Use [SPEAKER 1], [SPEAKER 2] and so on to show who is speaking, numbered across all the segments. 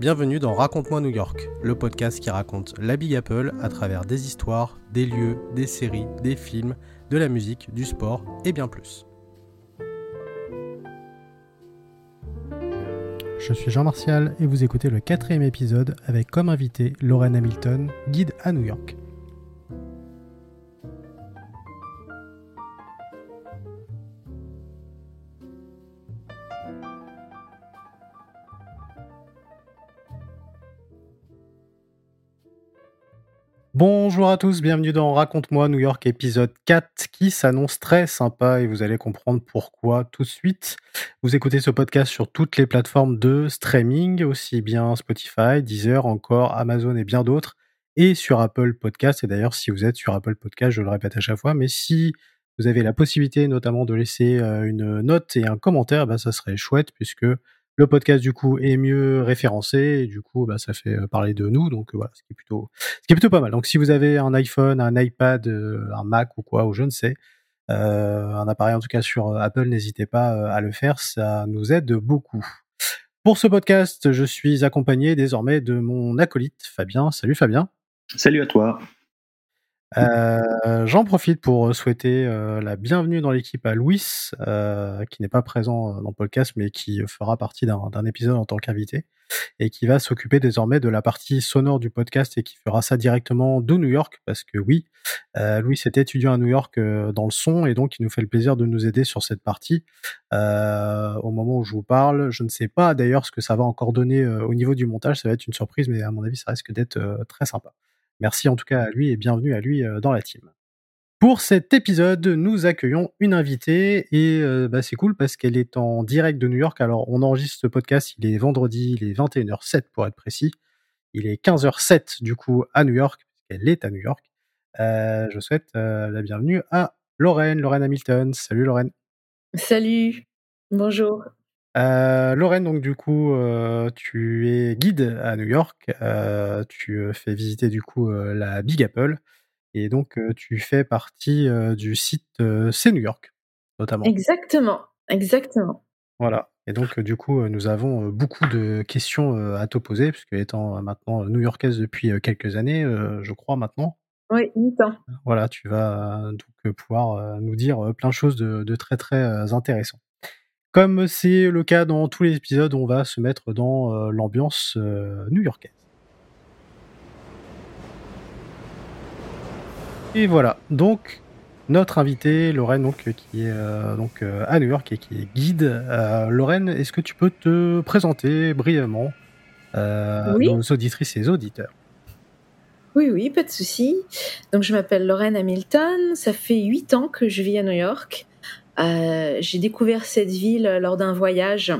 [SPEAKER 1] Bienvenue dans Raconte-moi New York, le podcast qui raconte la Big Apple à travers des histoires, des lieux, des séries, des films, de la musique, du sport et bien plus. Je suis Jean Martial et vous écoutez le quatrième épisode avec comme invité Lorraine Hamilton, guide à New York. Bonjour à tous, bienvenue dans Raconte-moi New York épisode 4 qui s'annonce très sympa et vous allez comprendre pourquoi tout de suite. Vous écoutez ce podcast sur toutes les plateformes de streaming, aussi bien Spotify, Deezer, encore Amazon et bien d'autres, et sur Apple Podcast. Et d'ailleurs, si vous êtes sur Apple Podcast, je le répète à chaque fois, mais si vous avez la possibilité notamment de laisser euh, une note et un commentaire, bah, ça serait chouette puisque le podcast du coup est mieux référencé et du coup bah, ça fait euh, parler de nous donc euh, voilà ce qui est plutôt pas mal. Donc si vous avez un iPhone, un iPad, euh, un Mac ou quoi ou je ne sais, un appareil en tout cas sur Apple, n'hésitez pas à le faire, ça nous aide beaucoup. Pour ce podcast, je suis accompagné désormais de mon acolyte Fabien. Salut Fabien.
[SPEAKER 2] Salut à toi.
[SPEAKER 1] Euh, j'en profite pour souhaiter euh, la bienvenue dans l'équipe à Louis, euh, qui n'est pas présent dans le podcast, mais qui fera partie d'un épisode en tant qu'invité, et qui va s'occuper désormais de la partie sonore du podcast et qui fera ça directement de New York, parce que oui, Louis est étudiant à New York dans le son, et donc il nous fait le plaisir de nous aider sur cette partie. au moment où je vous parle, je ne sais pas d'ailleurs ce que ça va encore donner au niveau du montage, ça va être une surprise, mais à mon avis, ça risque d'être très sympa. Merci en tout cas à lui et bienvenue à lui euh, dans la team. Pour cet épisode, nous accueillons une invitée et euh, bah, c'est cool parce qu'elle est en direct de New York. Alors on enregistre ce podcast, il est vendredi, il est 21h07 pour être précis. Il est 15h07 du coup à New York, puisqu'elle est à New York. Euh, je souhaite la bienvenue à Lorraine, Lorraine Hamilton. Salut Lorraine.
[SPEAKER 3] Salut, bonjour.
[SPEAKER 1] Euh, Lorraine, donc du coup, euh, tu es guide à New York. Euh, tu fais visiter du coup la Big Apple et donc tu fais partie du site C'est New York, notamment.
[SPEAKER 3] Exactement, exactement.
[SPEAKER 1] Voilà. Et donc du coup, nous avons beaucoup de questions à te poser puisque étant maintenant new-yorkaise depuis quelques années, je crois maintenant.
[SPEAKER 3] Oui, 8 ans.
[SPEAKER 1] Voilà, tu vas donc pouvoir nous dire plein de choses de, de très très intéressant. Comme c'est le cas dans tous les épisodes, on va se mettre dans euh, l'ambiance euh, new-yorkaise. Et voilà, donc notre invitée Lorraine, donc, qui est euh, donc à New York et qui est guide. Lorraine, est-ce que tu peux te présenter brièvement oui. aux auditrices et auditeurs?
[SPEAKER 3] Oui, oui, pas de souci. Donc, je m'appelle Lorraine Hamilton. Ça fait huit ans que je vis à New York. Euh, j'ai découvert cette ville lors d'un voyage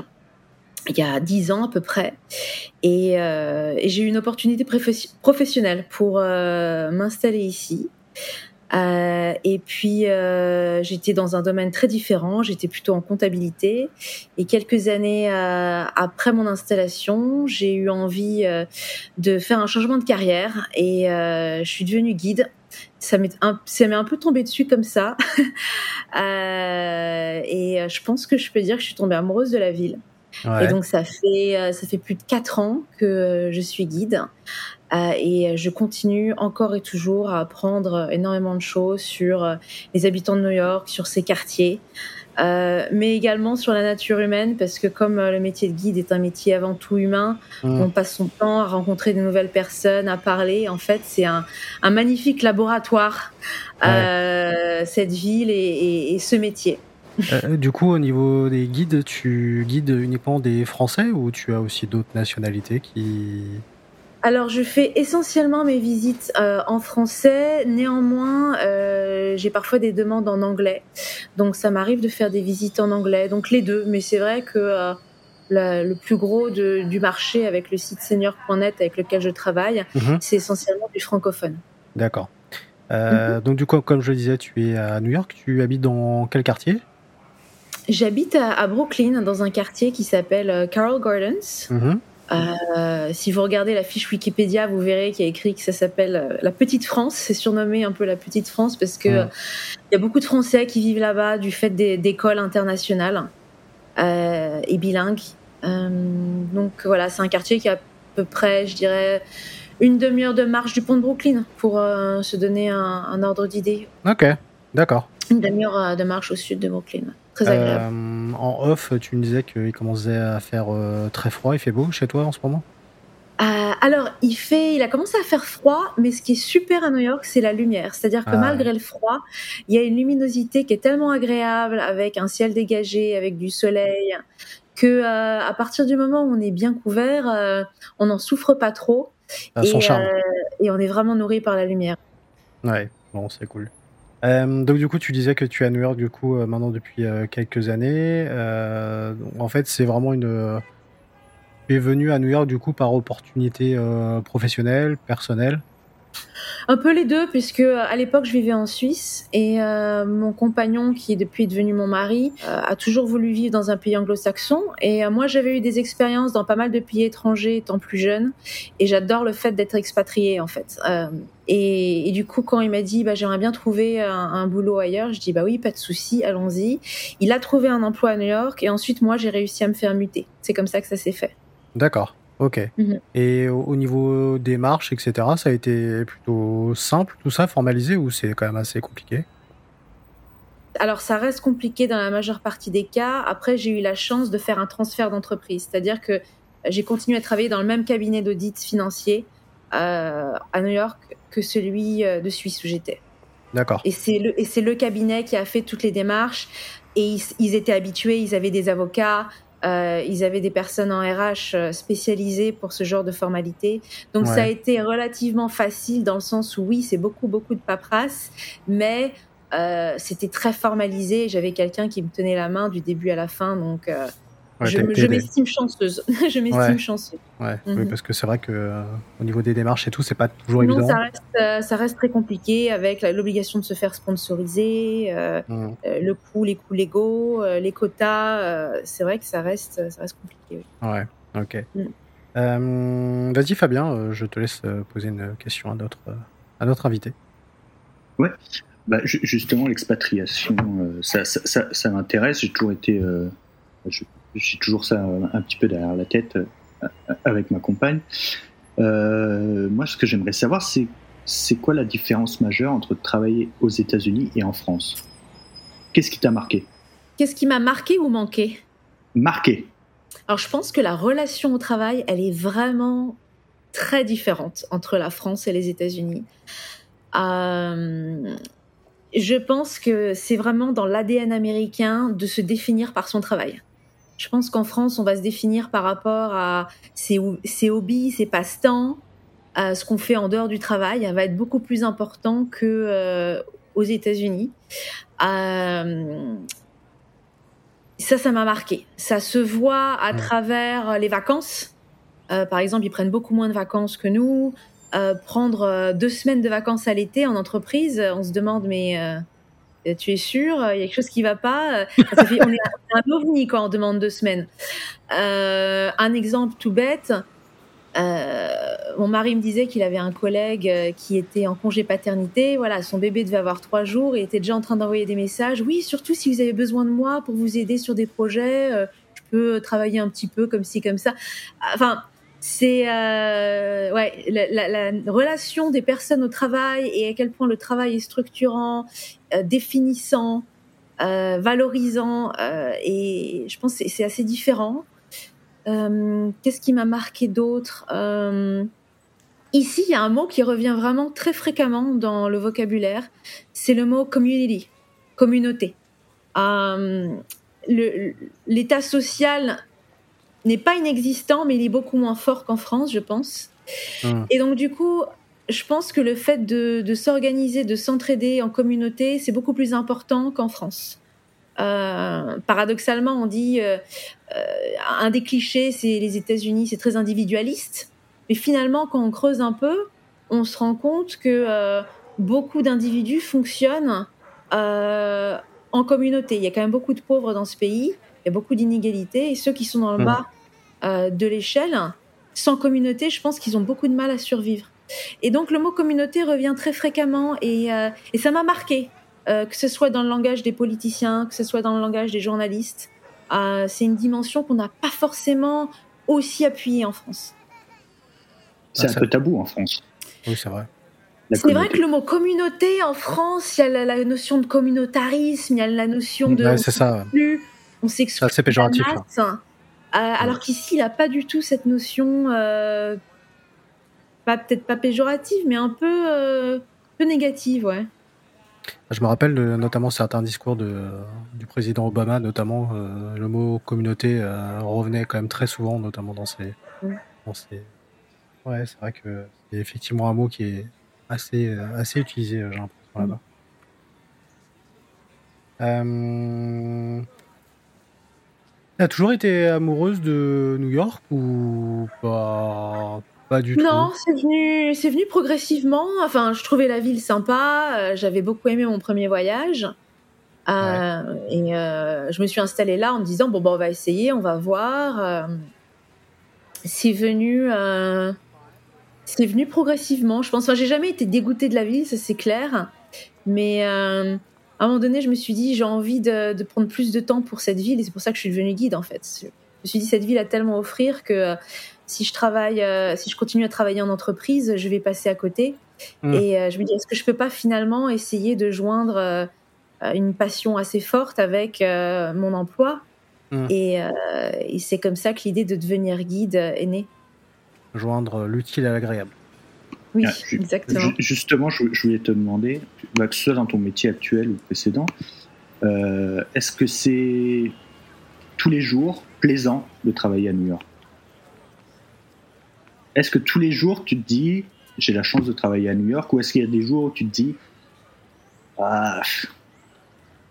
[SPEAKER 3] il y a dix ans à peu près. Et, euh, j'ai eu une opportunité professionnelle pour euh, m'installer ici. et puis j'étais dans un domaine très différent, j'étais plutôt en comptabilité. Et quelques années après mon installation, j'ai eu envie de faire un changement de carrière et je suis devenue guide ça m'est un, un peu tombé dessus comme ça. euh, et je pense que je peux dire que je suis tombée amoureuse de la ville. Et donc ça fait euh, ça fait plus de quatre ans que je suis guide euh, et je continue encore et toujours à apprendre énormément de choses sur euh, les habitants de New York, sur ses quartiers. Euh, mais également sur la nature humaine, parce que comme euh, le métier de guide est un métier avant tout humain, mmh. on passe son temps à rencontrer de nouvelles personnes, à parler. En fait, c'est un, un, magnifique laboratoire, euh, cette ville et, et, ce métier.
[SPEAKER 1] Du coup, au niveau des guides, tu guides uniquement des Français ou tu as aussi d'autres nationalités qui
[SPEAKER 3] alors, je fais essentiellement mes visites euh, en français. Néanmoins, euh, j'ai parfois des demandes en anglais. Donc, ça m'arrive de faire des visites en anglais. Donc, les deux. Mais c'est vrai que euh, le plus gros de, du marché avec le site senior.net avec lequel je travaille, mhm. c'est essentiellement du francophone.
[SPEAKER 1] D'accord. Mhm. Donc, du coup, comme je le disais, tu es à New York. Tu habites dans quel quartier?
[SPEAKER 3] J'habite à, à, Brooklyn, dans un quartier qui s'appelle Carroll Gardens. Mhm. Euh, si vous regardez la fiche Wikipédia, vous verrez qu'il y a écrit que ça s'appelle euh, la Petite France. C'est surnommé un peu la Petite France parce que il y a beaucoup de Français qui vivent là-bas du fait d'écoles internationales euh, et bilingues. donc voilà, c'est un quartier qui a peu près, je dirais, une demi-heure de marche du pont de Brooklyn pour se donner un, ordre d'idée.
[SPEAKER 1] Ok, d'accord.
[SPEAKER 3] Une demi-heure de marche au sud de Brooklyn. Très agréable.
[SPEAKER 1] en off, tu me disais qu'il commençait à faire très froid. Il fait beau chez toi en ce moment?
[SPEAKER 3] Euh, alors, il fait, il a commencé à faire froid, mais ce qui est super à New York, c'est la lumière. C'est-à-dire que ah malgré le froid, il y a une luminosité qui est tellement agréable, avec un ciel dégagé, avec du soleil, que euh, à partir du moment où on est bien couvert, euh, on n'en souffre pas trop.
[SPEAKER 1] À son charme.
[SPEAKER 3] et on est vraiment nourri par la lumière.
[SPEAKER 1] Ouais, bon, c'est cool. Donc du coup, tu disais que tu es à New York du coup maintenant depuis quelques années. en fait, c'est vraiment une tu es venu à New York du coup par opportunité euh, professionnelle, personnelle
[SPEAKER 3] un peu les deux, puisque euh, à l'époque je vivais en Suisse et euh, mon compagnon, qui est depuis devenu mon mari, a toujours voulu vivre dans un pays anglo-saxon. Et moi j'avais eu des expériences dans pas mal de pays étrangers étant plus jeune, et j'adore le fait d'être expatrié en fait. Et, du coup, quand il m'a dit bah, j'aimerais bien trouver un, un, boulot ailleurs, je dis bah oui, pas de souci, allons-y. Il a trouvé un emploi à New York et ensuite moi j'ai réussi à me faire muter. C'est comme ça que ça s'est fait.
[SPEAKER 1] D'accord, ok. Mhm. Et au, niveau des marches, etc., ça a été plutôt simple, tout ça, formalisé, ou c'est quand même assez compliqué?
[SPEAKER 3] Alors ça reste compliqué dans la majeure partie des cas. Après, j'ai eu la chance de faire un transfert d'entreprise, c'est-à-dire que j'ai continué à travailler dans le même cabinet d'audit financier euh, à New York que celui euh, de Suisse où j'étais.
[SPEAKER 1] D'accord.
[SPEAKER 3] Et c'est le, et c'est le cabinet qui a fait toutes les démarches. Et ils étaient habitués, ils avaient des avocats, euh, ils avaient des personnes en RH euh, spécialisées pour ce genre de formalités. Donc ça a été relativement facile dans le sens où oui, c'est beaucoup, beaucoup de paperasse, mais euh, c'était très formalisé. J'avais quelqu'un qui me tenait la main du début à la fin. Donc je, m'estime chanceuse. je m'estime chanceuse.
[SPEAKER 1] Ouais, oui, mhm. parce que c'est vrai que euh, au niveau des démarches et tout, c'est pas toujours évident.
[SPEAKER 3] Ça reste, euh, ça reste très compliqué avec l'obligation de se faire sponsoriser, euh, mhm. le coût, les coûts légaux, les quotas. c'est vrai que ça reste, ça reste compliqué.
[SPEAKER 1] Ouais, ok. Mhm. Vas-y Fabien, je te laisse poser une question à notre, à notre invité.
[SPEAKER 2] Ouais. Bah, justement, l'expatriation, ça, ça, ça, ça m'intéresse. J'ai toujours été, je j'ai toujours ça un petit peu derrière la tête euh, avec ma compagne. Euh, moi, ce que j'aimerais savoir, c'est c'est quoi la différence majeure entre travailler aux États-Unis et en France? Qu'est-ce qui t'a marqué?
[SPEAKER 3] Qu'est-ce qui m'a marqué ou manqué?
[SPEAKER 2] Marqué.
[SPEAKER 3] Alors, je pense que la relation au travail, elle est vraiment très différente entre la France et les États-Unis. Euh, je pense que c'est vraiment dans l'ADN américain de se définir par son travail. Je pense qu'en France, on va se définir par rapport à ses, hobbies, ses passe-temps, à ce qu'on fait en dehors du travail. Elle va être beaucoup plus important que euh, aux États-Unis. Euh, ça, ça m'a marqué. Ça se voit à travers les vacances. Euh, par exemple, ils prennent beaucoup moins de vacances que nous. prendre deux semaines de vacances à l'été en entreprise, on se demande mais tu es sûr Il y a quelque chose qui va pas euh, On est un ovni quand on demande deux semaines. Euh, un exemple tout bête. mon mari me disait qu'il avait un collègue qui était en congé paternité. Voilà, son bébé devait avoir trois jours et était déjà en train d'envoyer des messages. Oui, surtout si vous avez besoin de moi pour vous aider sur des projets, je peux travailler un petit peu comme ci comme ça. Enfin, c'est euh, ouais la, la, relation des personnes au travail et à quel point le travail est structurant, euh, définissant, euh, valorisant et je pense que c'est assez différent. Qu'est-ce qui m'a marqué d'autre Ici, il y a un mot qui revient vraiment très fréquemment dans le vocabulaire, c'est le mot community, communauté. L'état social n'est pas inexistant, mais il est beaucoup moins fort qu'en France, je pense. Hum. Et donc, du coup, je pense que le fait de, s'organiser, de s'entraider en communauté, c'est beaucoup plus important qu'en France. Euh, paradoxalement, on dit euh, euh, un des clichés, c'est les États-Unis, c'est très individualiste. Mais finalement, quand on creuse un peu, on se rend compte que beaucoup d'individus fonctionnent en communauté. Il y a quand même beaucoup de pauvres dans ce pays il y a beaucoup d'inégalités et ceux qui sont dans le mmh. bas euh, de l'échelle, sans communauté, je pense qu'ils ont beaucoup de mal à survivre. Et donc le mot communauté revient très fréquemment et, euh, et ça m'a marqué, euh, que ce soit dans le langage des politiciens, que ce soit dans le langage des journalistes. c'est une dimension qu'on n'a pas forcément aussi appuyée en France.
[SPEAKER 2] C'est
[SPEAKER 1] Ah,
[SPEAKER 2] un
[SPEAKER 1] ça-
[SPEAKER 2] peu tabou en France.
[SPEAKER 1] Oui, c'est vrai.
[SPEAKER 3] C'est vrai que le mot communauté en France, il y a la, la notion de communautarisme, il y a la notion de.
[SPEAKER 1] Ouais, c'est ça.
[SPEAKER 3] plus, on s'exclut.
[SPEAKER 1] C'est assez péjoratif,
[SPEAKER 3] la masse. Euh, alors qu'ici, il n'a pas du tout cette notion, euh, pas peut-être pas péjorative, mais un peu, euh, peu négative, ouais.
[SPEAKER 1] Je me rappelle de- notamment certains discours de, du président Obama, notamment le mot communauté revenait quand même très souvent, notamment dans ses.
[SPEAKER 3] Mm.
[SPEAKER 1] ses- Ouais, c'est vrai que c'est effectivement un mot qui est assez, assez utilisé, j'ai l'impression là-bas. Euh... T'as toujours été amoureuse de New York ou pas, pas du
[SPEAKER 3] Non,
[SPEAKER 1] tout
[SPEAKER 3] c'est venu, c'est venu progressivement. Enfin, je trouvais la ville sympa. euh, J'avais beaucoup aimé mon premier voyage. Euh, Et euh, je me suis installée là en me disant bon, bah, on va essayer, on va voir. C'est venu, euh, c'est venu progressivement. Je pense. Enfin, j'ai jamais été dégoûtée de la ville, ça c'est clair. Mais à un moment donné, je me suis dit j'ai envie de, de prendre plus de temps pour cette ville et c'est pour ça que je suis devenue guide en fait. Je me suis dit cette ville a tellement à offrir que euh, si je travaille, euh, si je continue à travailler en entreprise, je vais passer à côté.
[SPEAKER 1] Mm.
[SPEAKER 3] Et euh, je me dis, est-ce que je peux pas finalement essayer de joindre euh, une passion assez forte avec mon emploi?
[SPEAKER 1] Mm.
[SPEAKER 3] Et, et c'est comme ça que l'idée de devenir guide est née.
[SPEAKER 1] Joindre l'utile à l'agréable.
[SPEAKER 3] Oui,
[SPEAKER 2] Ah,
[SPEAKER 3] exactement.
[SPEAKER 2] ju- Justement, je, je voulais te demander, bah, que ce soit dans ton métier actuel ou précédent, euh, est-ce que c'est tous les jours plaisant de travailler à New York? Est-ce que tous les jours tu te dis j'ai la chance de travailler à New York ou est-ce qu'il y a des jours où tu te dis ah,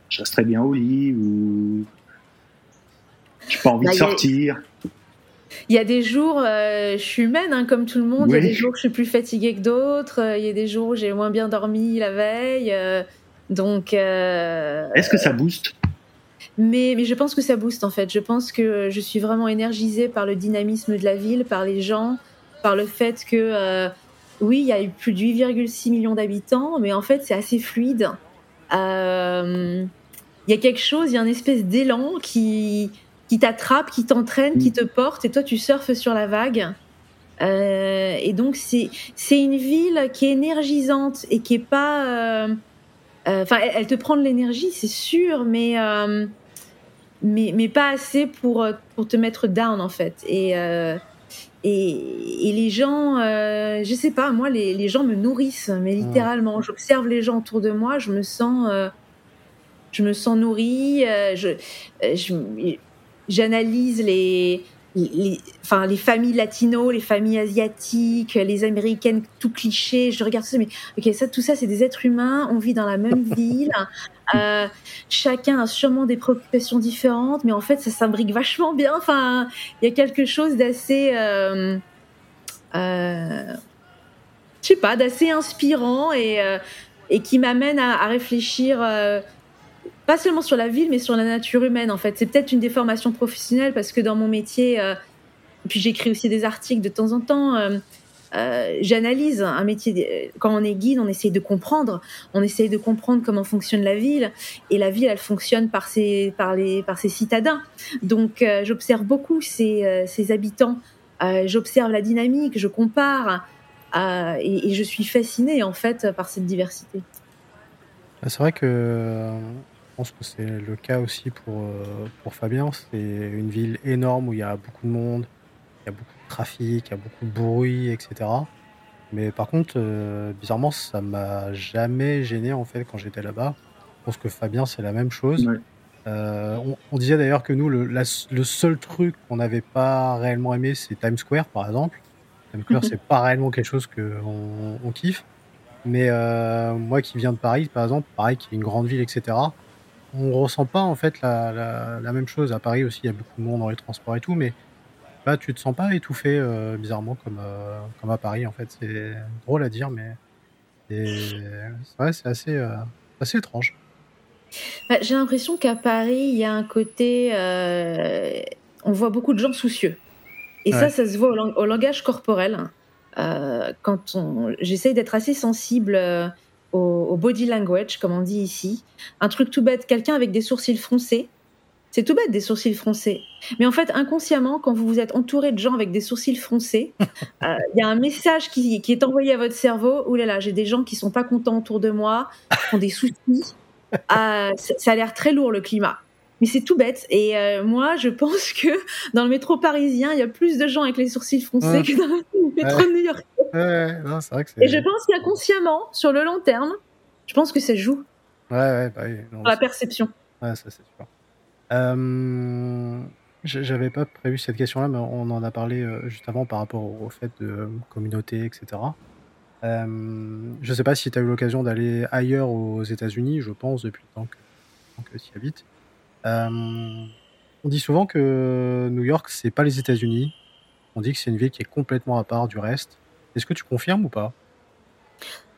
[SPEAKER 2] je resterais bien au lit ou j'ai pas envie
[SPEAKER 3] Bah,
[SPEAKER 2] de
[SPEAKER 3] a-
[SPEAKER 2] sortir?
[SPEAKER 3] Il y a des jours, euh, je suis humaine hein, comme tout le monde. Il y a des jours où je suis plus fatiguée que d'autres. euh, Il y a des jours où j'ai moins bien dormi la veille. euh, donc, euh,
[SPEAKER 2] Est-ce que ça booste?
[SPEAKER 3] Mais, mais je pense que ça booste en fait. Je pense que je suis vraiment énergisée par le dynamisme de la ville, par les gens, par le fait que, oui, il y a eu plus de 8,6 millions d'habitants, mais en fait, c'est assez fluide. Il y a quelque chose, il y a une espèce d'élan qui, qui t'attrape, qui t'entraîne, qui te porte, et toi, tu surfes sur la vague. Euh, et donc, c'est c'est une ville qui est énergisante et qui est pas. euh, euh, Enfin, elle, te prend de l'énergie, c'est sûr, mais, mais, mais pas assez pour, pour te mettre down, en fait. Et, et, et les gens, euh, je sais pas, moi, les, les gens me nourrissent, mais littéralement. J'observe les gens autour de moi, je me sens, euh, je me sens nourrie, euh, je, je- j'analyse les, les, enfin, les familles latino, les familles asiatiques, les américaines, tout cliché. Je regarde ça, mais ok, ça, tout ça, c'est des êtres humains. On vit dans la même ville. Euh, chacun a sûrement des préoccupations différentes, mais en fait, ça s'imbrique vachement bien. Enfin, il y a quelque chose d'assez, euh, euh, je sais pas, d'assez inspirant et et qui m'amène à, à réfléchir. Pas seulement sur la ville, mais sur la nature humaine, en fait. C'est peut-être une déformation professionnelle parce que dans mon métier, euh, puis j'écris aussi des articles de temps en temps, euh, euh, j'analyse un métier. Quand on est guide, on essaye de comprendre. On essaye de comprendre comment fonctionne la ville. Et la ville, elle fonctionne par ses, par les, par ses citadins. Donc, j'observe beaucoup ces, ces habitants. J'observe la dynamique, je compare. et, et je suis fascinée, en fait, par cette diversité.
[SPEAKER 1] Ah, C'est vrai que pense que c'est le cas aussi pour, euh, pour Fabien. C'est une ville énorme où il y a beaucoup de monde, il y a beaucoup de trafic, il y a beaucoup de bruit, etc. Mais par contre, euh, bizarrement, ça m'a jamais gêné en fait quand j'étais là-bas. Je pense que Fabien, c'est la même chose.
[SPEAKER 2] Ouais.
[SPEAKER 1] Euh, on, on disait d'ailleurs que nous, le, la- le seul truc qu'on n'avait pas réellement aimé, c'est Times Square, par exemple. Times Square,
[SPEAKER 3] Mhm.
[SPEAKER 1] c'est pas réellement quelque chose que on, on kiffe. Mais euh, moi qui viens de Paris, par exemple, pareil, qui est une grande ville, etc., on ressent pas en fait la, la, la même chose. À Paris aussi, il y a beaucoup de monde dans les transports et tout, mais là, tu te sens pas étouffé euh, bizarrement comme, euh, comme à Paris, en fait. C'est drôle à dire, mais c'est assez, euh, assez étrange.
[SPEAKER 3] Bah, J'ai l'impression qu'à Paris, il y a un côté. on voit beaucoup de gens soucieux. Et ça,
[SPEAKER 1] Ouais.
[SPEAKER 3] ça se voit au, lang- au langage corporel. Euh, quand on, j'essaye d'être assez sensible au, au body language, comme on dit ici. Un truc tout bête, quelqu'un avec des sourcils froncés, C'est tout bête, des sourcils froncés. Mais en fait, inconsciemment, quand vous vous êtes entouré de gens avec des sourcils froncés, euh, il y a un message qui, est envoyé à votre cerveau. Ouh là là, j'ai des gens qui sont pas contents autour de moi, qui ont des soucis. Euh, ça a l'air très lourd le climat. Mais c'est tout bête. Et euh, moi, je pense que dans le métro parisien, il y a plus de gens avec les sourcils froncés que dans le métro de New York. Et je pense qu'inconsciemment, sur le long terme, je pense que ça joue.
[SPEAKER 1] Ouais, ouais, bah oui.
[SPEAKER 3] la perception.
[SPEAKER 1] Ouais, ça c'est sûr. Euh, J'avais pas prévu cette question-là, mais on en a parlé euh, juste avant par rapport au fait de euh, communauté, etc. Euh, je sais pas si tu as eu l'occasion d'aller ailleurs aux États-Unis, je pense, depuis le temps que, tu y habites. Euh, on dit souvent que New York, c'est pas les États-Unis. On dit que c'est une ville qui est complètement à part du reste. Est-ce que tu confirmes ou pas?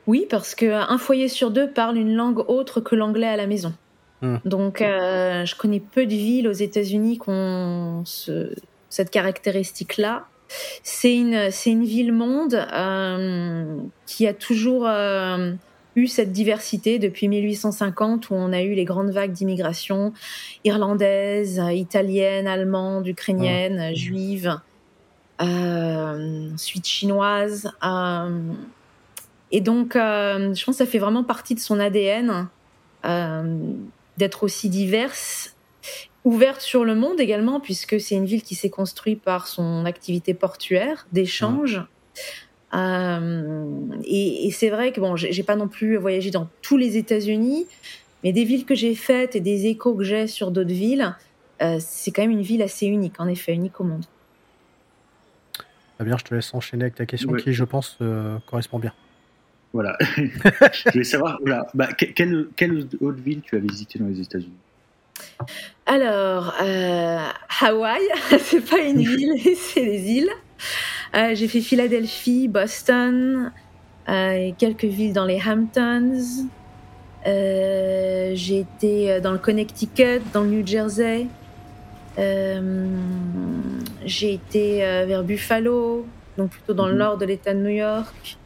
[SPEAKER 3] Oui, parce qu'un foyer sur deux parle une langue autre que l'anglais à la maison. Hmm. Donc, euh, je connais peu de villes aux États-Unis qui ont cette caractéristique-là. C'est une, c'est une ville-monde euh, qui a toujours euh, eu cette diversité depuis 1850 où on a eu les grandes vagues d'immigration irlandaise, italienne, allemande, ukrainienne, hmm. juive, ensuite chinoise. et donc, je pense que ça fait vraiment partie de son ADN d'être aussi diverse, ouverte sur le monde également, puisque c'est une ville qui s'est construite par son activité portuaire, d'échange. Euh, et, c'est vrai que bon, j'ai pas non plus voyagé dans tous les États-Unis, mais des villes que j'ai faites et des échos que j'ai sur d'autres villes, euh, c'est quand même une ville assez unique, en effet, unique au monde.
[SPEAKER 1] Très bien, je te laisse enchaîner avec ta question qui, je pense, euh, correspond bien.
[SPEAKER 2] Voilà. je voulais savoir, voilà, bah, quelle, quelle, autre ville tu as visité dans les États-Unis?
[SPEAKER 3] Alors, euh, Hawaï, c'est pas une ville, c'est des îles. Euh, j'ai fait Philadelphie, Boston, euh, quelques villes dans les Hamptons. Euh, j'ai été dans le Connecticut, dans le New Jersey. J'ai été vers Buffalo, donc plutôt dans le mhm. nord de l'État de New York.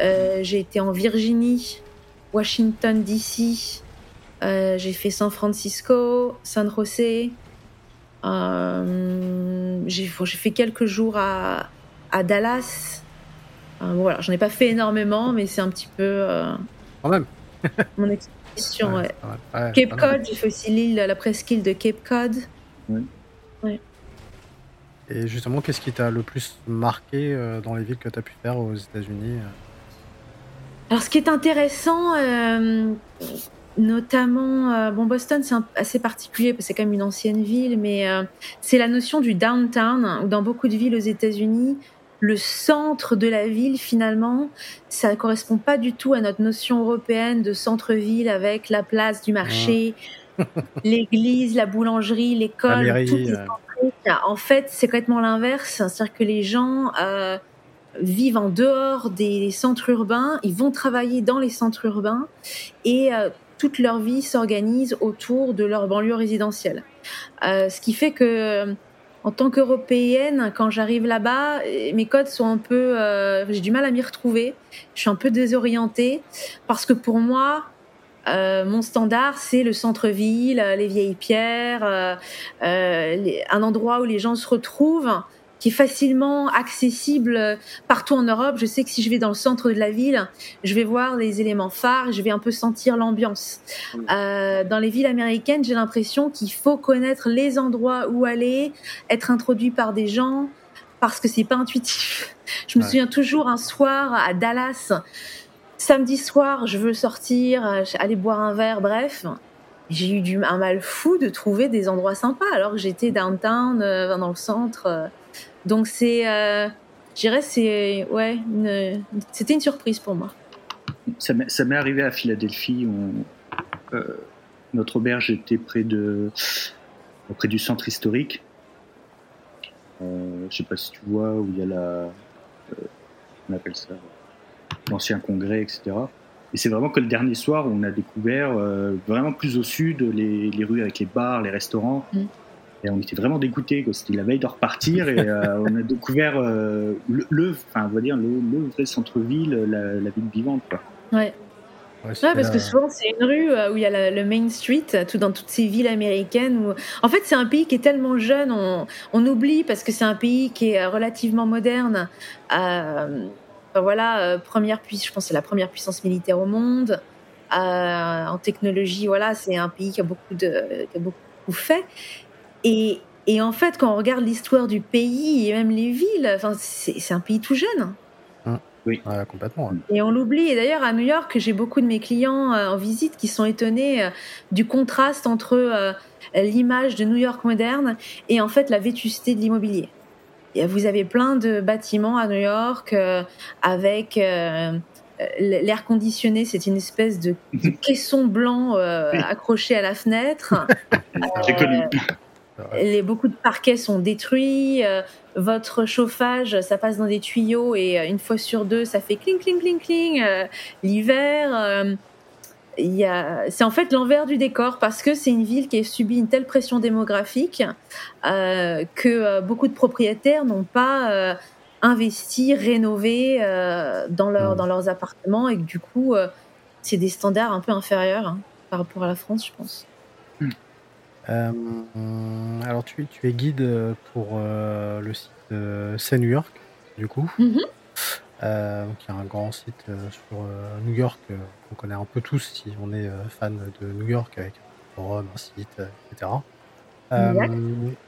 [SPEAKER 3] Euh, j'ai été en Virginie, Washington DC, euh, j'ai fait San Francisco, San José. Euh, j'ai fait quelques jours à, à Dallas. voilà, j'en ai pas fait énormément, mais c'est un petit peu.
[SPEAKER 1] Quand même.
[SPEAKER 3] mon expédition. Cape Cod, j'ai fait aussi l'île, la presqu'île de Cape Cod. Ouais.
[SPEAKER 1] Et justement, qu'est-ce qui t'a le plus marqué euh, dans les villes que tu as pu faire aux États-Unis euh
[SPEAKER 3] Alors, ce qui est intéressant, euh, notamment, bon, Boston, c'est assez particulier parce que c'est quand même une ancienne ville, mais c'est la notion du downtown. Dans beaucoup de villes aux États-Unis, le centre de la ville, finalement, ça ne correspond pas du tout à notre notion européenne de centre-ville avec la place du marché, l'église, la boulangerie, l'école, tout en fait, c'est complètement l'inverse. C'est-à-dire que les gens euh, vivent en dehors des centres urbains, ils vont travailler dans les centres urbains et euh, toute leur vie s'organise autour de leur banlieue résidentielle. Euh, ce qui fait que en tant qu'européenne, quand j'arrive là-bas, mes codes sont un peu, j'ai du mal à m'y retrouver. Je suis un peu désorientée parce que pour moi, euh, mon standard, c'est le centre-ville, euh, les vieilles pierres, euh, un endroit où les gens se retrouvent, qui est facilement accessible partout en Europe. Je sais que si je vais dans le centre de la ville, je vais voir les éléments phares, je vais un peu sentir l'ambiance. dans les villes américaines, j'ai l'impression qu'il faut connaître les endroits où aller, être introduit par des gens, parce que c'est pas intuitif. Je me souviens toujours un soir à Dallas samedi soir, je veux sortir, euh, aller boire un verre, bref. J'ai eu du, un mal fou de trouver des endroits sympas alors que j'étais downtown, euh, dans le centre. Euh. Donc c'est, euh, je dirais, c'est, ouais, c'était une surprise pour moi.
[SPEAKER 2] Ça m'est arrivé à Philadelphie. notre auberge était près de, près du centre historique. je sais pas si tu vois où il y a la, on appelle ça l'ancien congrès, etc. Et c'est vraiment que le dernier soir, on a découvert euh, vraiment plus au sud les, les, rues avec les bars, les restaurants. Mm. Et on était vraiment dégoûtés. C'était la veille de repartir et euh, on a découvert euh, le, enfin, on va dire le, vrai centre-ville, la, ville vivante. Quoi.
[SPEAKER 3] Ouais. Ouais, parce que souvent c'est une rue où il y a le Main Street, tout dans toutes ces villes américaines. Où... En fait, c'est un pays qui est tellement jeune, on, on oublie parce que c'est un pays qui est relativement moderne. Euh, voilà, première puissance, je pense que c'est la première puissance militaire au monde. en technologie, voilà, c'est un pays qui a beaucoup de, qui a beaucoup fait. Et, et en fait, quand on regarde l'histoire du pays et même les villes, enfin, c'est un pays tout jeune.
[SPEAKER 1] Mmh. Oui, complètement.
[SPEAKER 3] Et on l'oublie. Et d'ailleurs, à New York, j'ai beaucoup de mes clients euh, en visite qui sont étonnés euh, du contraste entre euh, l'image de New York moderne et en fait la vétusté de l'immobilier. Vous avez plein de bâtiments à New York avec l'air conditionné, c'est une espèce de, caisson blanc accroché à la fenêtre.
[SPEAKER 2] J'ai connu.
[SPEAKER 3] Les, beaucoup de parquets sont détruits. Euh, votre chauffage, ça passe dans des tuyaux et euh, une fois sur deux, ça fait cling, cling, cling, cling. Euh, l'hiver, c'est en fait l'envers du décor parce que c'est une ville qui a subi une telle pression démographique que beaucoup de propriétaires n'ont pas investi, rénové dans, leur, mmh. dans leurs appartements et que du coup, c'est des standards un peu inférieurs hein, par rapport à la France, je pense.
[SPEAKER 1] Euh, alors tu, tu es guide euh, pour euh, le site C'est New York, du coup.
[SPEAKER 3] Mm-hmm.
[SPEAKER 1] Il y a un grand site sur New York qu'on connaît un peu tous si on est fan de New York avec un forum, un site, etc.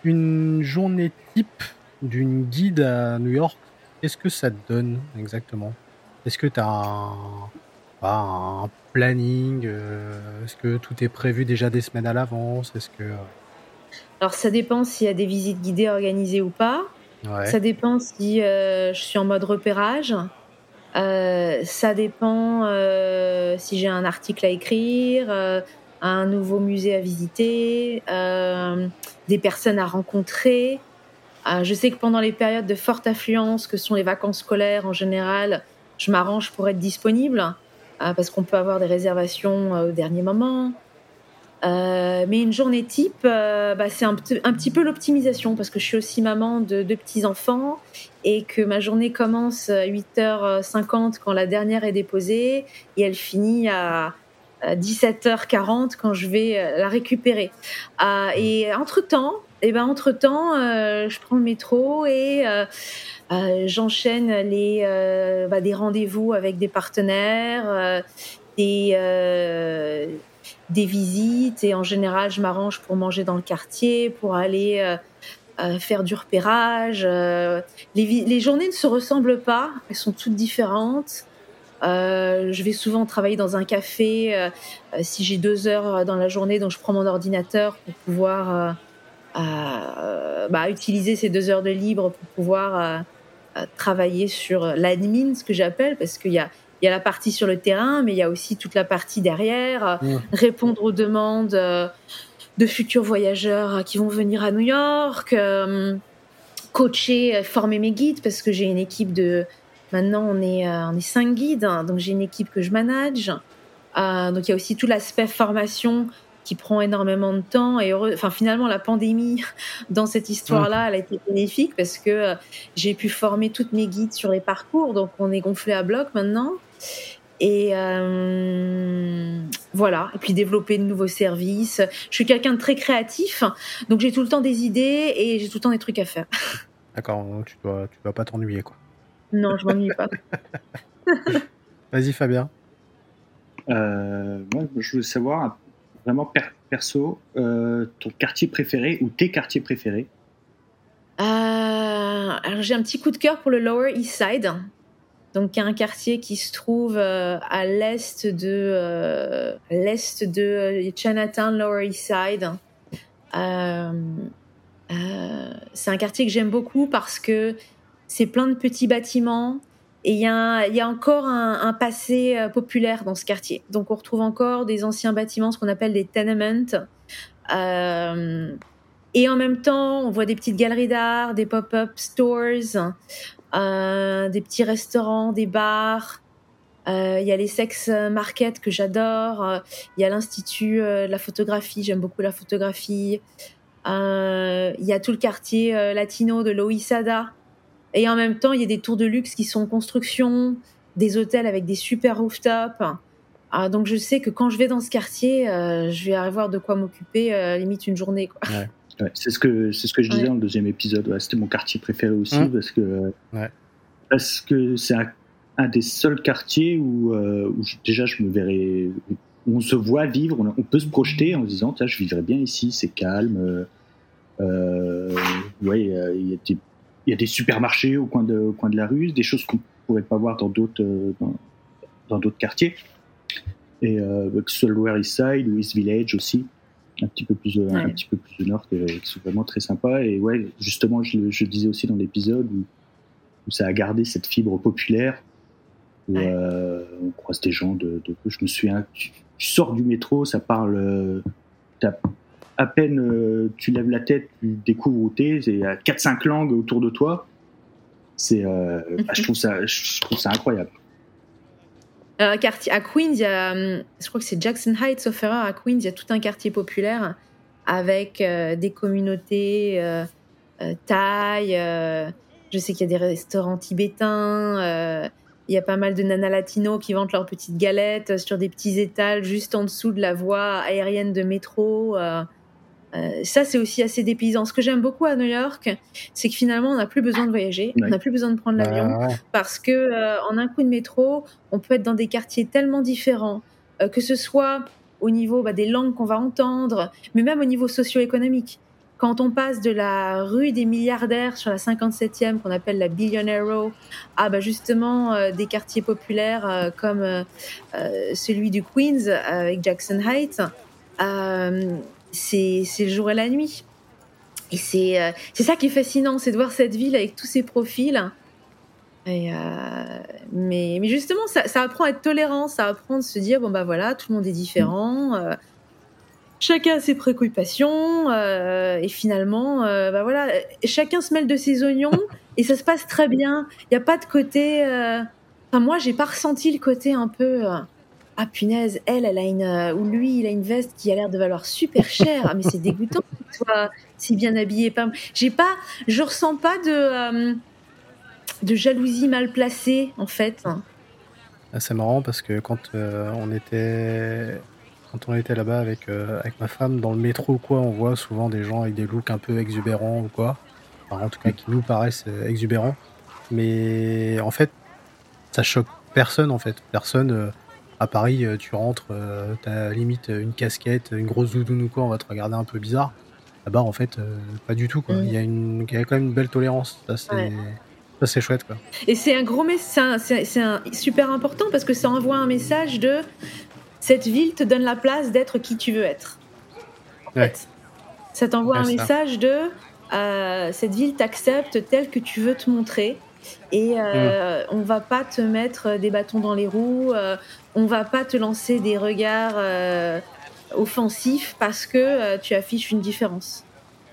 [SPEAKER 1] une journée type d'une guide à New York, qu'est-ce que ça te donne exactement? Est-ce que tu as un, un planning euh, Est-ce que tout est prévu déjà des semaines à l'avance? Est-ce que euh,
[SPEAKER 3] alors ça dépend s'il y a des visites guidées organisées ou pas. Ça dépend si euh, je suis en mode repérage. ça dépend si j'ai un article à écrire, un nouveau musée à visiter, des personnes à rencontrer. je sais que pendant les périodes de forte affluence, que sont les vacances scolaires en général, je m'arrange pour être disponible. Parce qu'on peut avoir des réservations euh, au dernier moment. Euh, mais une journée type, euh, bah, c'est un, petit peu l'optimisation parce que je suis aussi maman de deux petits-enfants et que ma journée commence à 8h50 quand la dernière est déposée et elle finit à 17h40 quand je vais la récupérer. et entre-temps, et eh ben entre-temps, je prends le métro et euh, j'enchaîne les euh, bah, des rendez-vous avec des partenaires, euh, des visites et en général je m'arrange pour manger dans le quartier, pour aller faire du repérage. Les, les, journées ne se ressemblent pas, elles sont toutes différentes. Euh, je vais souvent travailler dans un café si j'ai deux heures dans la journée, donc je prends mon ordinateur pour pouvoir bah, utiliser ces deux heures de libre pour pouvoir travailler sur l'admin, ce que j'appelle, parce qu'il y a, il y a la partie sur le terrain, mais il y a aussi toute la partie derrière, euh, répondre aux demandes euh, de futurs voyageurs qui vont venir à New York, euh, coacher, former mes guides, parce que j'ai une équipe de... Maintenant, on est, on est cinq guides, hein, donc j'ai une équipe que je manage. donc il y a aussi tout l'aspect formation qui prend énormément de temps. Et enfin, finalement, la pandémie dans cette histoire-là, elle a été bénéfique parce que euh, j'ai pu former toutes mes guides sur les parcours. Donc, on est gonflé à bloc maintenant. Et euh, voilà, et puis développer de nouveaux services. Je suis quelqu'un de très créatif, donc j'ai tout le temps des idées et j'ai tout le temps des trucs à faire.
[SPEAKER 1] D'accord, tu dois, tu dois pas t'ennuyer, quoi.
[SPEAKER 3] Non, je m'ennuie pas.
[SPEAKER 1] Vas-y, Fabien.
[SPEAKER 2] Euh, moi, je veux savoir vraiment perso, euh, ton quartier préféré ou tes quartiers préférés?
[SPEAKER 3] Euh, Alors j'ai un petit coup de cœur pour le Lower East Side. Donc, un quartier qui se trouve euh, à l'est de l'est de Chinatown, Lower East Side. c'est un quartier que j'aime beaucoup parce que c'est plein de petits bâtiments. Et il y, a encore un, passé euh, populaire dans ce quartier. Donc on retrouve encore des anciens bâtiments, ce qu'on appelle des tenements. Euh, et en même temps, on voit des petites galeries d'art, des pop-up stores, euh, des petits restaurants, des bars. Il y a les sex markets que j'adore. Il y a l'institut de la photographie, j'aime beaucoup la photographie. Il y a tout le quartier latino de Loïsada, et en même temps, il y a des tours de luxe qui sont en construction, des hôtels avec des super rooftops. Ah, donc je sais que quand je vais dans ce quartier, je vais avoir de quoi m'occuper limite une journée. Quoi.
[SPEAKER 2] C'est ce que c'est ce que je disais dans le deuxième épisode. C'était mon quartier préféré aussi mmh. parce que parce que c'est un, des seuls quartiers où, où déjà je me verrais on se voit vivre, on, peut se projeter en se disant, je vivrais bien ici, c'est calme. Euh, ouais, il y, a des supermarchés au coin de, au coin de la rue, des choses qu'on pourrait pas voir dans d'autres euh, dans, d'autres quartiers. Et euh, que ce soit Lower East Side ou East Village aussi, un petit peu plus, un petit peu plus au nord, qui, sont vraiment très sympas. Et ouais, justement, je, je disais aussi dans l'épisode où, où, ça a gardé cette fibre populaire. Où, euh, on croise des gens de, de, je me souviens, tu, sors du métro, ça parle, à peine euh, tu lèves la tête, tu découvres où t'es, il y a 4-5 langues autour de toi. C'est, euh, bah, je, trouve ça, je trouve ça incroyable.
[SPEAKER 3] Euh, quartier, à Queens, il y a, hum, je crois que c'est Jackson Heights, sauf à Queens, il y a tout un quartier populaire avec des communautés thaï. je sais qu'il y a des restaurants tibétains. Il y a pas mal de nanas latinos qui vendent leurs petites galettes sur des petits étals juste en dessous de la voie aérienne de métro. Euh, ça, c'est aussi assez dépaysant. Ce que j'aime beaucoup à New York, c'est que finalement, on n'a plus besoin de voyager, on n'a plus besoin de prendre l'avion, parce que euh, en un coup de métro, on peut être dans des quartiers tellement différents, euh, que ce soit au niveau bah, des langues qu'on va entendre, mais même au niveau socio-économique. Quand on passe de la rue des milliardaires sur la 57e, qu'on appelle la Billionaire Row, à bah, justement des quartiers populaires comme celui du Queens avec Jackson Heights, c'est le jour et la nuit. Et c'est euh, c'est ça qui est fascinant, c'est de voir cette ville avec tous ses profils. Et euh, mais, mais justement, ça, ça, apprend à être tolérant, ça apprend à se dire bon bah voilà, tout le monde est différent, euh, chacun a ses préoccupations, et finalement, bah voilà, chacun se mêle de ses oignons et ça se passe très bien. Il n'y a pas de côté. Enfin, moi, j'ai pas ressenti le côté un peu ah punaise, elle, elle a une, euh, ou lui, il a une veste qui a l'air de valoir super cher. Ah, mais c'est dégoûtant qu'il soit si bien habillé. J'ai pas, je ressens pas de, euh, de jalousie mal placée, en fait.
[SPEAKER 1] Ah, c'est marrant parce que quand euh, on était, quand on était là-bas avec, avec ma femme, dans le métro ou quoi, on voit souvent des gens avec des looks un peu exubérants ou quoi. en tout cas, qui nous paraissent exubérants. Mais en fait, ça choque personne, en fait. Personne à Paris, euh, tu rentres, euh, t'as limite une casquette, une grosse doudoune ou quoi, on va te regarder un peu bizarre. Là-bas, en fait, euh, pas du tout. Quoi. Mm. Il, y a une, il y a quand même une belle tolérance. Ça, c'est, ça, c'est chouette. Quoi.
[SPEAKER 3] Et c'est un gros message, c'est, un, super important parce que ça envoie un message de cette ville te donne la place d'être qui tu veux être. Ça t'envoie un message de cette ville t'accepte tel que tu veux te montrer et euh, mm. on va pas te mettre des bâtons dans les roues, euh, on va pas te lancer des regards euh, offensifs parce que euh, tu affiches une différence.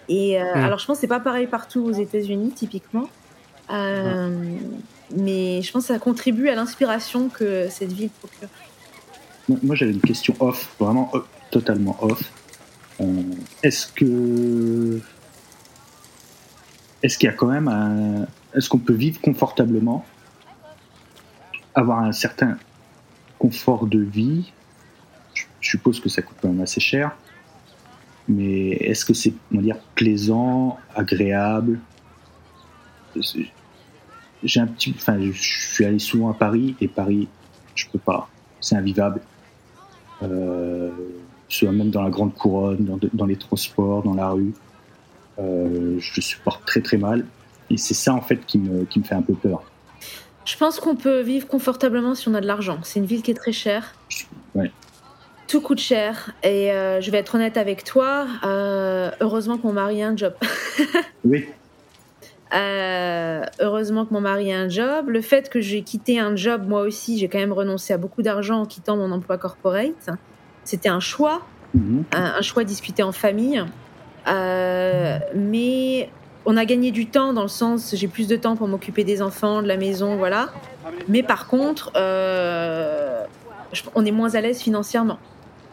[SPEAKER 3] Et mm. alors je pense que c'est pas pareil partout aux États-Unis typiquement, mais je pense que ça contribue à l'inspiration que cette ville procure.
[SPEAKER 2] Moi j'avais une question off, vraiment totalement off. Est-ce que est-ce qu'il y a quand même un, est-ce qu'on peut vivre confortablement, avoir un certain confort de vie? Je suppose que ça coûte quand même assez cher. Mais est-ce que c'est, on va dire, plaisant, agréable? J'ai un petit, enfin, je suis allé souvent à Paris et Paris, je peux pas, c'est invivable. Euh, soit même dans la grande couronne, dans, les transports, dans la rue, euh, je supporte très très mal. Et c'est ça, en fait, qui me, qui me fait un peu peur.
[SPEAKER 3] Je pense qu'on peut vivre confortablement si on a de l'argent. C'est une ville qui est très chère.
[SPEAKER 2] Ouais.
[SPEAKER 3] Tout coûte cher. Et euh, je vais être honnête avec toi. Euh, heureusement que mon mari a un job.
[SPEAKER 2] oui.
[SPEAKER 3] Euh, heureusement que mon mari a un job. Le fait que j'ai quitté un job, moi aussi, j'ai quand même renoncé à beaucoup d'argent en quittant mon emploi corporate. C'était un choix, mhm. un, un, choix discuté en famille. mais on a gagné du temps dans le sens, j'ai plus de temps pour m'occuper des enfants, de la maison, voilà. Mais par contre, euh, on est moins à l'aise financièrement.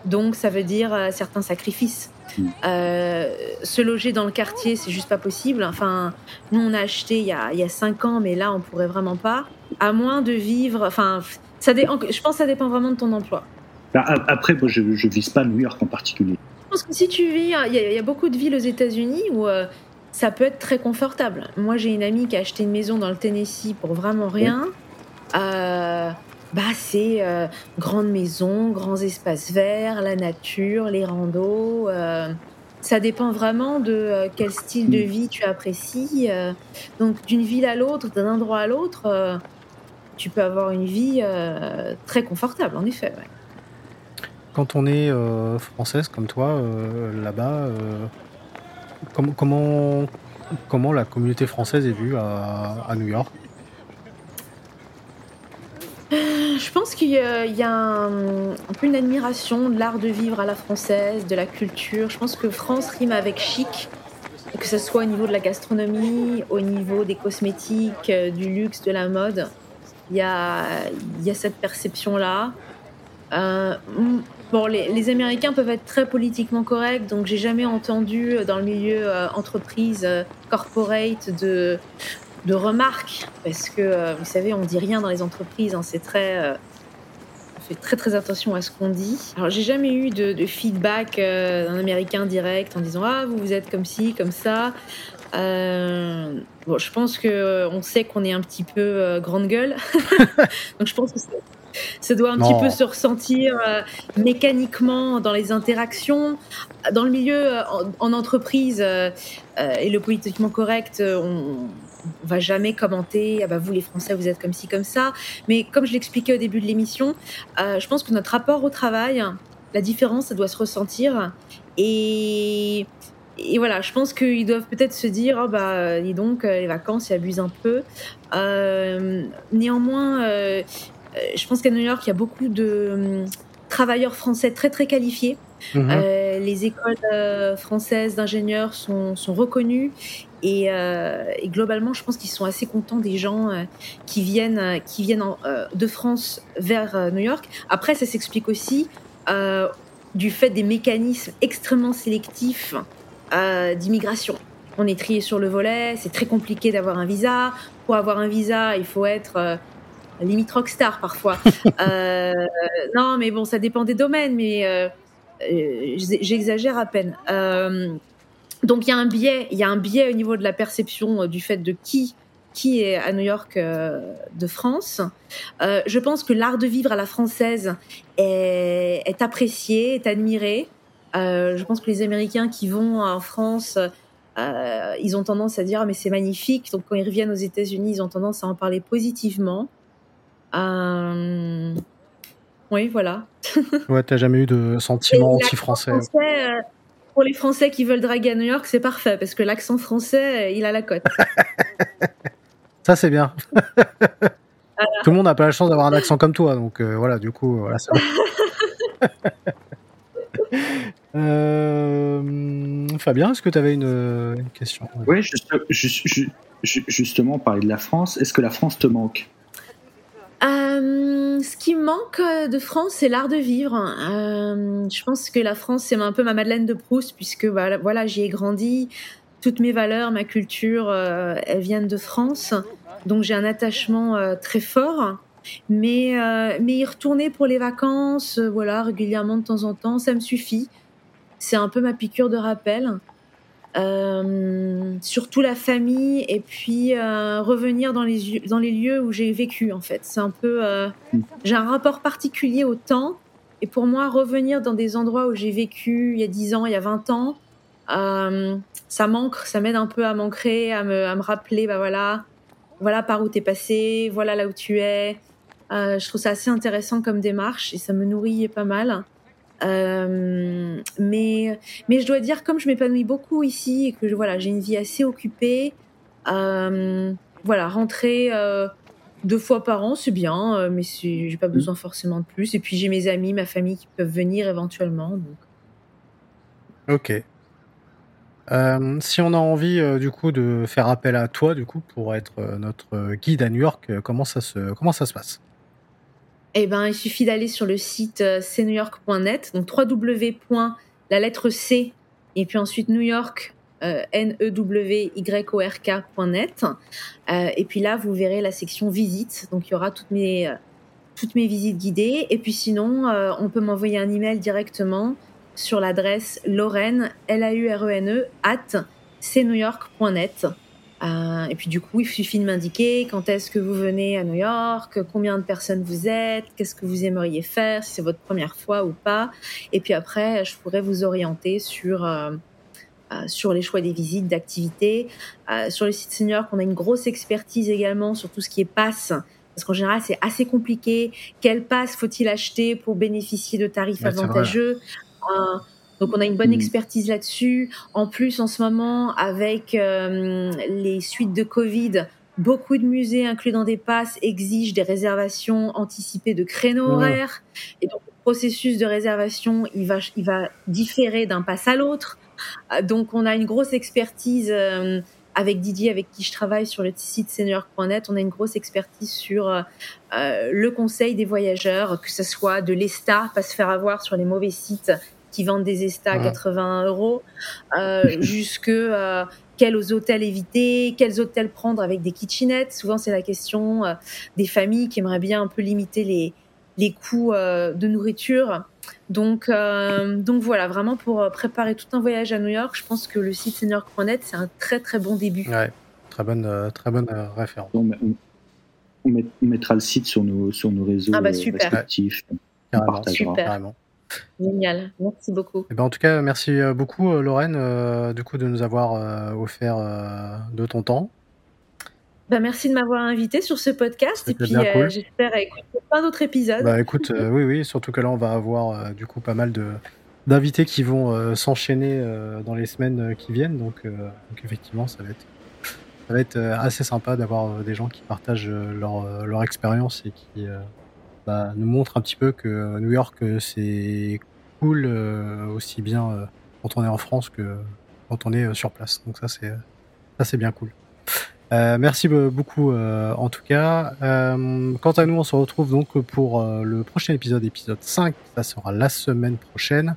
[SPEAKER 3] Donc ça veut dire euh, certains sacrifices. Mm. Euh, se loger dans le quartier, c'est juste pas possible. Enfin, nous on a acheté il y a, il y a cinq ans, mais là on pourrait vraiment pas. À moins de vivre. Enfin, ça je pense que ça dépend vraiment de ton emploi.
[SPEAKER 2] Bah, après, moi, je, je vise pas New York en particulier.
[SPEAKER 3] Je pense que si tu vis, il y, a beaucoup de villes aux États-Unis où ça peut être très confortable. Moi, j'ai une amie qui a acheté une maison dans le Tennessee pour vraiment rien. Euh, bah, c'est euh, grande maison, grands espaces verts, la nature, les randos. Euh, ça dépend vraiment de quel style de vie tu apprécies. donc, d'une ville à l'autre, d'un endroit à l'autre, tu peux avoir une vie très confortable, en effet.
[SPEAKER 1] Quand on est française comme toi, là-bas, Comment, comment, comment la communauté française est vue à, New York?
[SPEAKER 3] Je pense qu'il y a, un, peu une admiration de l'art de vivre à la française, de la culture. Je pense que France rime avec chic, que ce soit au niveau de la gastronomie, au niveau des cosmétiques, euh, du luxe, de la mode. Il y a, il y a cette perception-là. Euh, Bon, les, Américains peuvent être très politiquement corrects, donc j'ai jamais entendu euh, dans le milieu euh, entreprise, euh, corporate, de, de remarques, parce que vous savez, on dit rien dans les entreprises, hein, c'est très. on fait très très attention à ce qu'on dit. Alors j'ai jamais eu de, feedback d'un Américain direct en disant ah vous vous êtes comme ci comme ça. bon, je pense que on sait qu'on est un petit peu grande gueule, donc je pense que c'est ça doit un petit peu se ressentir euh, mécaniquement dans les interactions. Dans le milieu, euh, en, entreprise, euh, et le politiquement correct, on, on va jamais commenter ah bah vous les Français vous êtes comme ci comme ça mais comme je l'expliquais au début de l'émission je pense que notre rapport au travail la différence ça doit se ressentir et et voilà, je pense qu'ils doivent peut-être se dire, oh bah, dis donc, les vacances, ils abusent un peu. néanmoins, euh, je pense qu'à New York, il y a beaucoup de hum, travailleurs français très très qualifiés. Mhm. Euh, les écoles euh, françaises d'ingénieurs sont, sont, reconnues et, et, globalement, je pense qu'ils sont assez contents des gens qui viennent, qui viennent de France vers New York. Après, ça s'explique aussi du fait des mécanismes extrêmement sélectifs d'immigration. On est trié sur le volet, c'est très compliqué d'avoir un visa. Pour avoir un visa, il faut être limite rockstar parfois. Euh, non, mais bon, ça dépend des domaines, mais euh, euh, j'exagère à peine. donc il y a un biais, il y a un biais au niveau de la perception du fait de qui qui est à New York de France. je pense que l'art de vivre à la française est, est apprécié, est admiré. je pense que les Américains qui vont en France, ils ont tendance à dire ah, mais c'est magnifique. Donc quand ils reviennent aux États-Unis, ils ont tendance à en parler positivement. Euh, oui, voilà.
[SPEAKER 1] ouais, t'as jamais eu de sentiment anti-français
[SPEAKER 3] euh, Pour les Français qui veulent draguer à New York, c'est parfait, parce que l'accent français, euh, il a la cote.
[SPEAKER 1] Ça, c'est bien. Tout le monde n'a pas la chance d'avoir un accent comme toi, donc voilà, du coup, voilà, c'est Fabien, est-ce que tu avais une, question?
[SPEAKER 2] Oui, justement, parler de la France. Est-ce que la France te manque?
[SPEAKER 3] Euh, ce qui manque euh, de France, c'est l'art de vivre. Euh, je pense que la France, c'est un peu ma Madeleine de Proust, puisque voilà, voilà j'y ai grandi. Toutes mes valeurs, ma culture, elles viennent de France. Donc j'ai un attachement très fort. Mais, mais y retourner pour les vacances, voilà, régulièrement de temps en temps, ça me suffit. C'est un peu ma piqûre de rappel. Euh, surtout la famille et puis euh, revenir dans les, dans les lieux où j'ai vécu en fait. C'est un peu, euh, mm. j'ai un rapport particulier au temps et pour moi revenir dans des endroits où j'ai vécu il y a 10 ans, il y a 20 ans, ça manque, ça m'aide un peu à m'ancrer, à me, à me rappeler, bah voilà, voilà par où t'es passé, voilà là où tu es. je trouve ça assez intéressant comme démarche et ça me nourrit pas mal. Euh, mais, mais je dois dire, comme je m'épanouis beaucoup ici et que voilà, j'ai une vie assez occupée, euh, voilà, rentrer euh, deux fois par an, c'est bien, mais j'ai pas besoin forcément de plus. Et puis j'ai mes amis, ma famille qui peuvent venir éventuellement. Donc.
[SPEAKER 1] Ok. si on a envie du coup de faire appel à toi du coup pour être notre guide à New York, comment ça se comment ça se passe?
[SPEAKER 3] Eh ben, il suffit d'aller sur le site euh, cnewyork.net, donc www. la lettre C et puis ensuite New York euh, n e w y o r knet euh, et puis là, vous verrez la section visite. Donc il y aura toutes mes toutes mes visites guidées. Et puis sinon, on peut m'envoyer un email directement sur l'adresse Lorraine, L-A-U-R-E-N-E, at cnewyork.net. Euh, et puis du coup, il suffit de m'indiquer quand est-ce que vous venez à New York, combien de personnes vous êtes, qu'est-ce que vous aimeriez faire, si c'est votre première fois ou pas. Et puis après, je pourrais vous orienter sur euh, euh, sur les choix des visites, d'activités. sur le site York, on a une grosse expertise également sur tout ce qui est passe. Parce qu'en général, c'est assez compliqué. Quel passe faut-il acheter pour bénéficier de tarifs avantageux? Donc on a une bonne mm. expertise là-dessus. En plus, en ce moment, avec euh, les suites de Covid, beaucoup de musées inclus dans des passes exigent des réservations anticipées de créneaux horaires. Et donc le processus de réservation, il va, il va différer d'un pass à l'autre. Euh, donc on a une grosse expertise. Euh, avec Didier, avec qui je travaille sur le site senior.net, on a une grosse expertise sur le conseil des voyageurs, que ce soit de l'ESTA, pas se faire avoir sur les mauvais sites qui vendent des estas à 80 euros, euh, jusque euh, quels hôtels éviter, quels hôtels prendre avec des kitchenettes. Souvent, c'est la question euh, des familles qui aimeraient bien un peu limiter les, les coûts de nourriture. Donc, donc voilà, vraiment pour préparer tout un voyage à New York, je pense que le site senior.net, c'est un très très bon début.
[SPEAKER 1] Ouais, très bonne, très bonne référence.
[SPEAKER 2] On, mettra le site sur nos, sur nos réseaux ah bah super. respectifs.
[SPEAKER 3] Super. Génial, merci beaucoup.
[SPEAKER 1] Eh ben, en tout cas, merci euh, beaucoup euh, Lorraine euh, du coup de nous avoir offert de ton temps.
[SPEAKER 3] Bah, merci de m'avoir invité sur ce podcast et puis j'espère écouter plein d'autres épisodes.
[SPEAKER 1] Bah écoute, oui oui, surtout que là on va avoir du coup pas mal de d'invités qui vont s'enchaîner dans les semaines qui viennent, donc, donc, effectivement ça va être ça va être assez sympa d'avoir des gens qui partagent leur leur expérience et qui bah, nous montre un petit peu que New York, euh, c'est cool euh, aussi bien euh, quand on est en France que quand on est sur place. Donc ça, c'est ça, c'est bien cool. Euh, merci beaucoup en tout cas. Euh, quant à nous, on se retrouve donc pour le prochain épisode, épisode 5. Ça sera la semaine prochaine.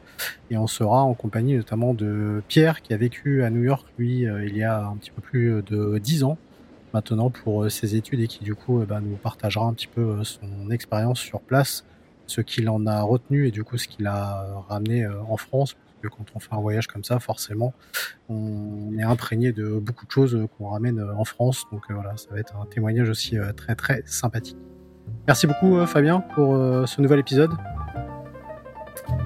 [SPEAKER 1] Et on sera en compagnie notamment de Pierre qui a vécu à New York, lui, il y a un petit peu plus de 10 ans maintenant pour euh, ses études et qui du coup euh, bah, nous partagera un petit peu euh, son expérience sur place, ce qu'il en a retenu et du coup ce qu'il a ramené en France. Parce que quand on fait un voyage comme ça, forcément, on est imprégné de beaucoup de choses qu'on ramène en France. Donc voilà, ça va être un témoignage aussi très très sympathique. Merci beaucoup Fabien pour ce nouvel épisode.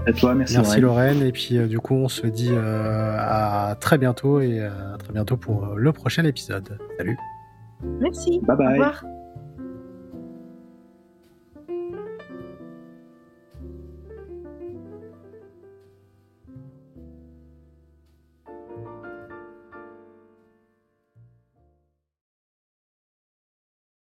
[SPEAKER 2] À toi, merci,
[SPEAKER 1] merci Lorraine. Et puis du coup, on se dit à très bientôt et à très bientôt pour le prochain épisode. Salut.
[SPEAKER 3] Merci.
[SPEAKER 2] Bye bye. Au revoir.